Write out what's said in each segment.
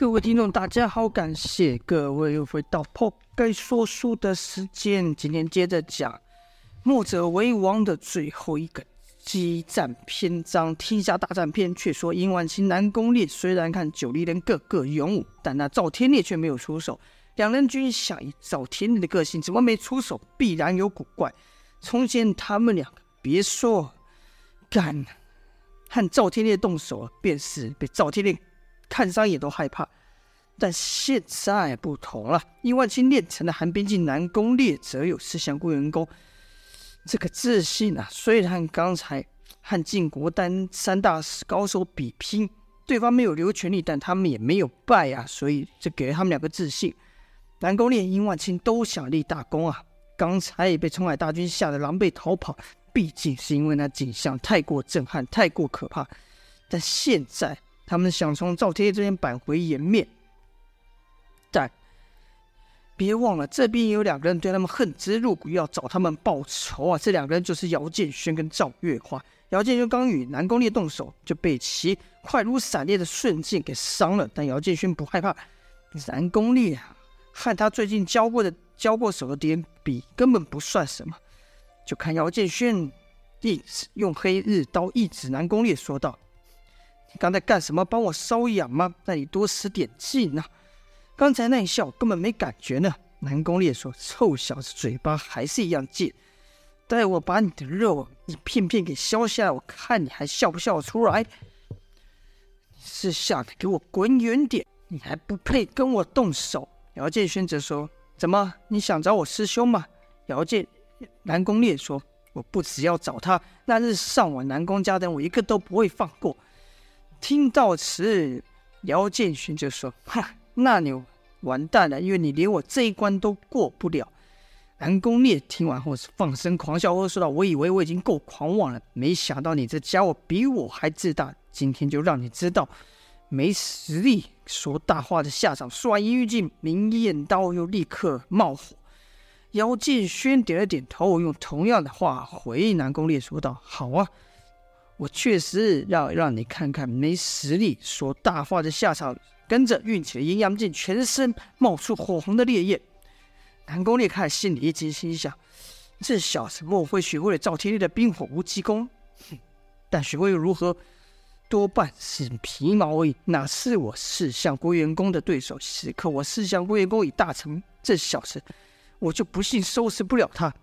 各位听众，大家好，感谢各位又回到破盖说书的时间。今天接着讲墨者为王的最后一个激战篇章——天下大战篇。却说殷万青、南宫烈虽然看九黎人个个勇武，但那赵天烈却没有出手。两人均想，以赵天烈的个性，怎么没出手？必然有古怪。从前他们两个别说敢和赵天烈动手，便是被赵天烈。看上也都害怕，但现在不同了。殷万青练成了寒冰劲，南宫烈则有刺向归元功。这个自信啊，虽然刚才和晋国丹三大高手比拼，对方没有留全力，但他们也没有败啊，所以这给了他们两个自信。南宫烈、殷万青都想立大功啊，刚才也被冲海大军吓得狼狈逃跑，毕竟是因为那景象太过震撼、太过可怕。但现在。他们想从赵天这边扳回颜面，但别忘了这边也有两个人对他们恨之入骨，要找他们报仇啊！这两个人就是姚建轩跟赵月华。姚建轩刚与南宫烈动手，就被其快如闪电的瞬间给伤了，但姚建轩不害怕。南宫烈啊，和他最近交过的交过手的敌人比，根本不算什么。就看姚建轩一直用黑日刀一指南宫烈，说道。刚才干什么？帮我瘙痒吗？那你多使点劲呐！刚才那一笑根本没感觉呢。南宫烈说：“臭小子，嘴巴还是一样贱。待我把你的肉一片片给削下来，我看你还笑不笑得出来？”你是想给我滚远点！你还不配跟我动手。姚建轩则说：“怎么？你想找我师兄吗？”姚建南宫烈说：“我不只要找他，那日上我南宫家的，我一个都不会放过。”听到此，姚建勋就说：“哈，那你完蛋了，因为你连我这一关都过不了。”南宫烈听完后是放声狂笑，或说道：“我以为我已经够狂妄了，没想到你这家伙比我还自大。今天就让你知道没实力说大话的下场。”说完一语尽，明艳刀又立刻冒火。姚建勋点了点头，用同样的话回南宫烈说道：“好啊。”我确实要让你看看没实力说大话的下场。跟着运起了阴阳镜，全身冒出火红的烈焰。南宫烈看心里一惊，心想：这小子莫非学会了赵天烈的冰火无极功？哼！但学会又如何？多半是皮毛而已，哪是我四象归元功的对手？此刻我四象归元功已大成，这小子我就不信收拾不了他。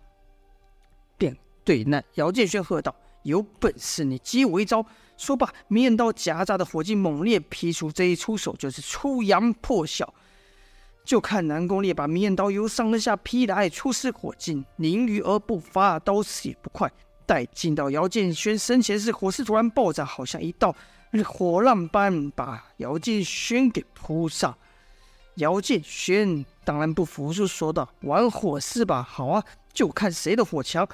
便对那姚建轩喝道。有本事你接我一招！说罢，明艳刀夹杂的火劲猛烈劈出，这一出手就是出阳破晓。就看南宫烈把明艳刀由上而下劈来，出师火劲，凝于而不发，刀势也不快。待进到姚建轩身前时，火势突然爆炸，好像一道火浪般把姚建轩给扑上。姚建轩当然不服输，说道：“玩火是吧？好啊，就看谁的火强。”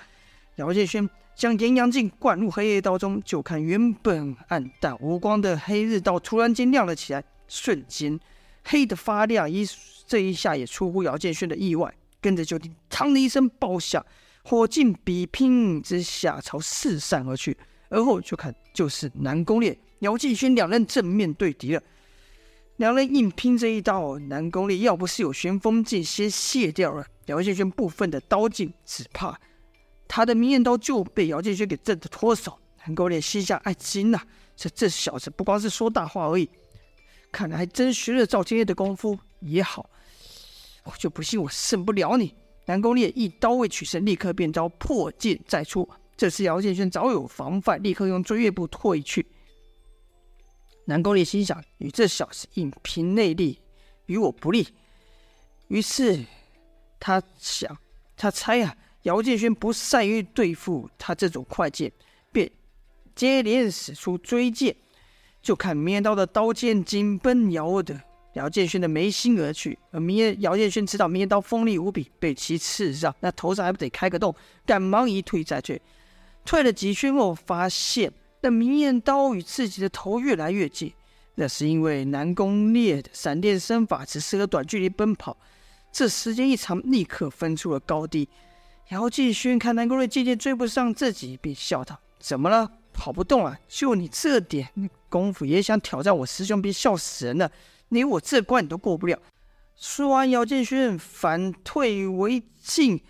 姚建轩。将炎阳劲灌入黑夜刀中，就看原本暗淡无光的黑日刀突然间亮了起来，瞬间黑的发亮。一这一下也出乎姚建轩的意外，跟着就听“嘡”的一声爆响，火劲比拼之下朝四散而去。而后就看就是南宫烈、姚建轩两人正面对敌了。两人硬拼这一刀，南宫烈要不是有旋风劲先卸掉了姚建轩部分的刀劲，只怕。他的明艳刀就被姚建轩给震得脱手，南宫烈心下暗惊呐，这这小子不光是说大话而已，看来还真学了赵天业的功夫也好，我就不信我胜不了你。南宫烈一刀未取胜，立刻变招破剑再出。这次姚建轩早有防范，立刻用追月步退去。南宫烈心想，与这小子硬拼内力，与我不利。于是他想，他猜啊。姚建轩不善于对付他这种快剑，便接连使出追剑，就看明艳刀的刀尖紧奔姚的姚建轩的眉心而去。而明艳姚建轩知道明艳刀锋利无比，被其刺上，那头上还不得开个洞，赶忙一退再退，退了几圈后，发现那明艳刀与自己的头越来越近。那是因为南宫烈的闪电身法只适合短距离奔跑，这时间一长，立刻分出了高低。姚建勋看南宫烈渐渐追不上自己，便笑道：“怎么了？跑不动了？就你这点功夫也想挑战我师兄，别笑死人了！连我这关你都过不了。说完，姚建轩反退为进，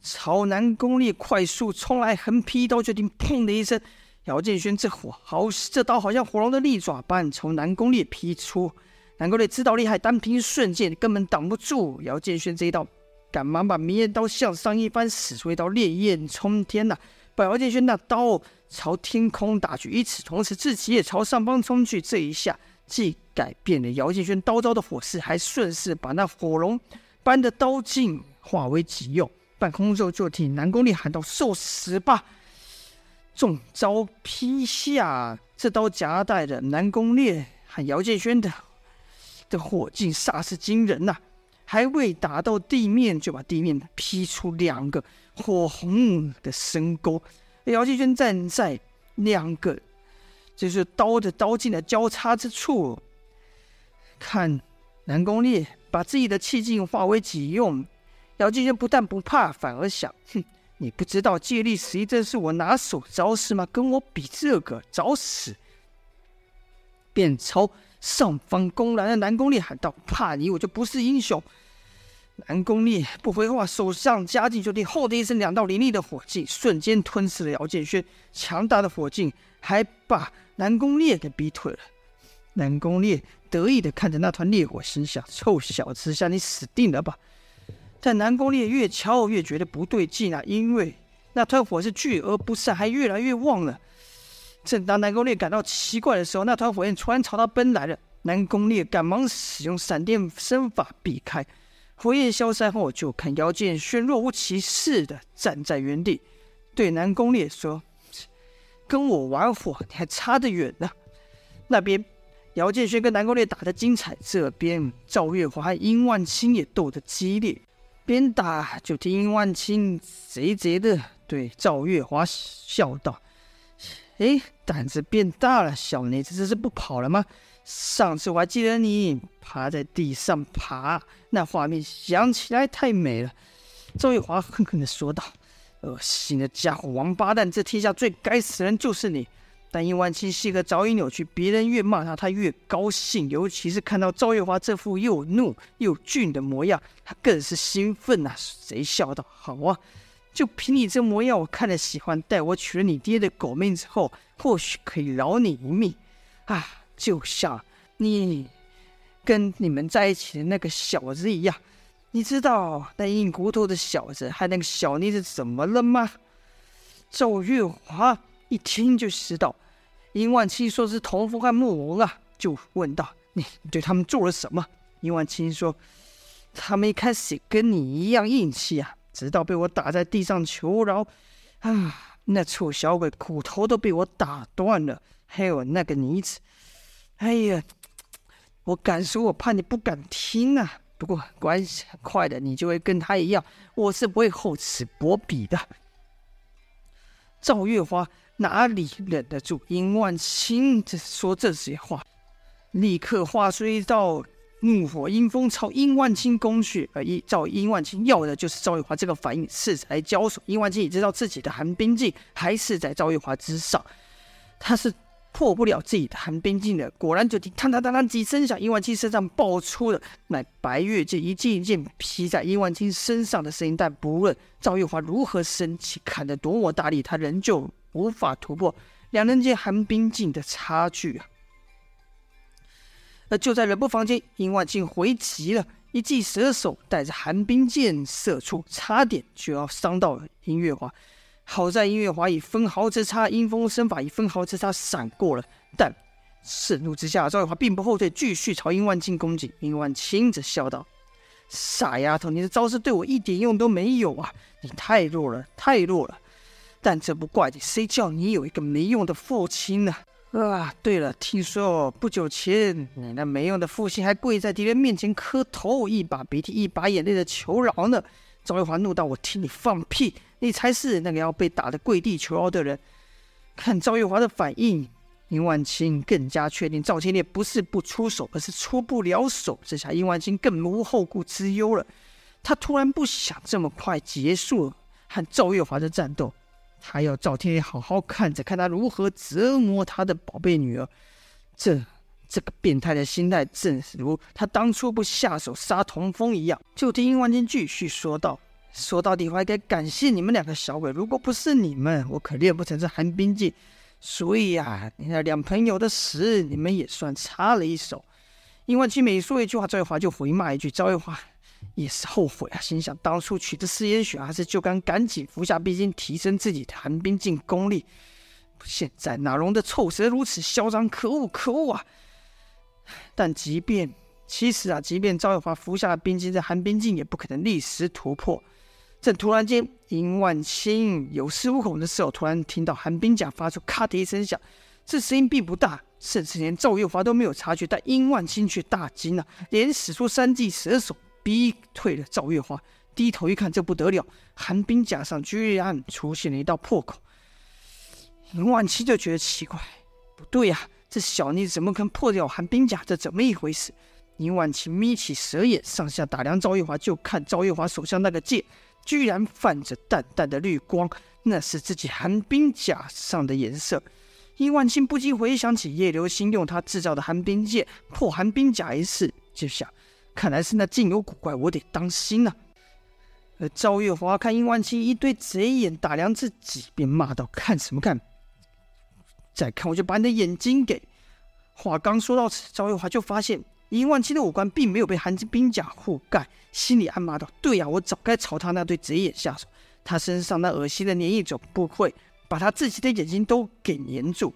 朝南宫烈快速冲来，横劈一刀，决定砰的一声。姚建轩这火好，这刀好像火龙的利爪般从南宫烈劈出。南宫烈知道厉害，单凭瞬间根本挡不住姚建轩这一刀，赶忙把明艳刀向上一翻，使出一道烈焰冲天呐、把姚建轩那刀朝天空打去，与此同时自己也朝上方冲去。这一下既改变了姚建轩刀招的火势，还顺势把那火龙般的刀劲化为己用。半空中就听南宫烈喊道：“受死吧！”中招劈下，这刀夹带着南宫烈和姚建轩的。的火劲煞是惊人呐、还未打到地面，就把地面劈出两个火红的深沟。姚建轩站在两个就是刀的刀劲的交叉之处，看南宫烈把自己的气劲化为己用。姚建轩不但不怕，反而想：哼，你不知道借力使力这是我拿手招式吗？跟我比这个，找死！便朝。上方攻来的南宫烈喊道：“怕你，我就不是英雄。”南宫烈不回话，手上加劲就听“轰”的一声，两道凌厉的火劲瞬间吞噬了姚建轩。强大的火劲还把南宫烈给逼退了。南宫烈得意的看着那团烈火，心想：“臭小子，想你死定了吧！”但南宫烈越瞧越觉得不对劲啊，因为那团火是聚而不散，还越来越旺了。正当南宫烈感到奇怪的时候，那团火焰突然朝他奔来了。南宫烈赶忙使用闪电身法避开，火焰消散后，就看姚建轩若无其事的站在原地，对南宫烈说：“跟我玩火，你还差得远呢。”那边姚建轩跟南宫烈打得精彩，这边赵月华和殷万清也斗得激烈。边打就听殷万清贼贼的对赵月华笑道。哎，胆子变大了，小妮子这是不跑了吗？上次我还记得你趴在地上爬，那画面想起来太美了。赵月华恨恨地说道：“恶心的家伙，王八蛋，这天下最该死的人就是你。”但殷万青性格早已扭曲，别人越骂他，他越高兴，尤其是看到赵月华这副又怒又俊的模样，他更是兴奋、啊。贼笑道：“好啊。”就凭你这模样，我看了喜欢。待我取了你爹的狗命之后，或许可以饶你一命。啊，就像你跟你们在一起的那个小子一样。你知道那硬骨头的小子和那个小妮子怎么了吗？赵月华一听就知道，殷万青说是童风和慕容啊，就问道：“你对他们做了什么？”殷万青说：“他们一开始跟你一样硬气啊。”直到被我打在地上求饶，啊！那臭小鬼骨头都被我打断了，还有那个妮子，哎呀！我敢说，我怕你不敢听啊。不过关系很快的，你就会跟他一样，我是不会厚此薄彼的。赵月华哪里忍得住殷万青这说这些话，立刻化出一道。怒火阴风朝殷万青攻去，而一照殷万青要的就是赵玉华这个反应，是才交手。殷万青也知道自己的寒冰镜还是在赵玉华之上，他是破不了自己的寒冰镜的。果然，就听哒哒哒哒几声响，殷万青身上爆出了乃白月剑，一剑一剑劈在殷万青身上的声音。但不论赵玉华如何生气，砍得多么大力，他仍旧无法突破两人间寒冰镜的差距啊！而就在冷布房间，殷万青回击了，一记蛇手带着寒冰箭射出，差点就要伤到了殷月华。好在殷月华以分毫之差，阴风身法以分毫之差闪过了。但盛怒之下，赵月华并不后退，继续朝殷万青攻击。殷万青则笑道：“傻丫头，你的招式对我一点用都没有啊！你太弱了，太弱了。但这不怪你，谁叫你有一个没用的父亲呢？”，啊对了，听说不久前你那没用的父亲还跪在敌人面前磕头，一把鼻涕一把眼泪的求饶呢。赵月华怒道：“我听你放屁！你才是那个要被打的跪地求饶的人。”看赵月华的反应，殷万青更加确定赵天烈不是不出手，而是出不了手。这下殷万青更无后顾之忧了。他突然不想这么快结束和赵月华的战斗。他要赵天好好看着，看他如何折磨他的宝贝女儿。这这个变态的心态，正如他当初不下手杀童风一样。就听殷万金继续说道：“说到底，我还该感谢你们两个小鬼，如果不是你们，我可练不成这寒冰劲。所以呀，你那两朋友的死，你们也算插了一手。”殷万青每说一句话，赵月华就回骂一句。赵月华也是后悔啊，心想当初取得四烟血，还是就该赶紧服下冰晶，提升自己的寒冰境功力。现在哪容得臭蛇如此嚣张？可恶，可恶啊！但即便其实啊，即便赵月华服下了冰晶，在寒冰境也不可能立时突破。正突然间，殷万清有恃无恐的时候，突然听到寒冰甲发出咔的一声响，这声音并不大。甚至连赵月华都没有察觉，但殷万清却大惊了，连使出三记蛇手逼退了赵月华。低头一看，这不得了，寒冰甲上居然出现了一道破口。殷万青就觉得奇怪，不对呀、这小妮怎么可能破掉寒冰甲？这怎么一回事？殷万青眯起蛇眼，上下打量赵月华，就看赵月华手上那个剑，居然泛着淡淡的绿光，那是自己寒冰甲上的颜色。殷万青不禁回想起叶流星用他制造的寒冰剑破寒冰甲一事，就想：看来是那镜有古怪，我得当心呐、而赵月华看殷万青一对贼眼打量自己，便骂道：“看什么看？再看我就把你的眼睛给……”话刚说到此，赵月华就发现殷万青的五官并没有被寒冰甲覆盖，心里暗骂道：“对呀、我早该朝他那对贼眼下手。他身上那恶心的粘液总不会……”把他自己的眼睛都给粘住。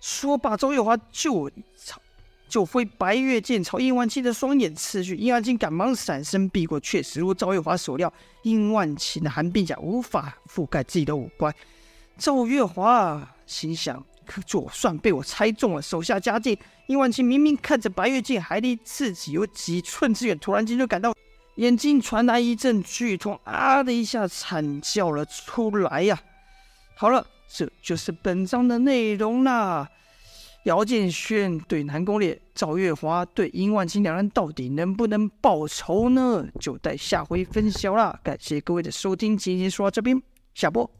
说罢，赵月华就朝就挥白月剑朝殷万青的双眼刺去。殷万青赶忙闪身避过，确实如赵月华所料，殷万青的寒冰甲无法覆盖自己的五官。赵月华心想：可就算被我猜中了，手下佳境。殷万青明明看着白月剑还离自己有几寸之远，突然间就感到眼睛传来一阵剧痛，啊的一下惨叫了出来呀、好了。这就是本章的内容啦。姚建轩对南宫烈，赵月华对殷万清两人到底能不能报仇呢？就待下回分晓啦。感谢各位的收听，今天说到这边，下播。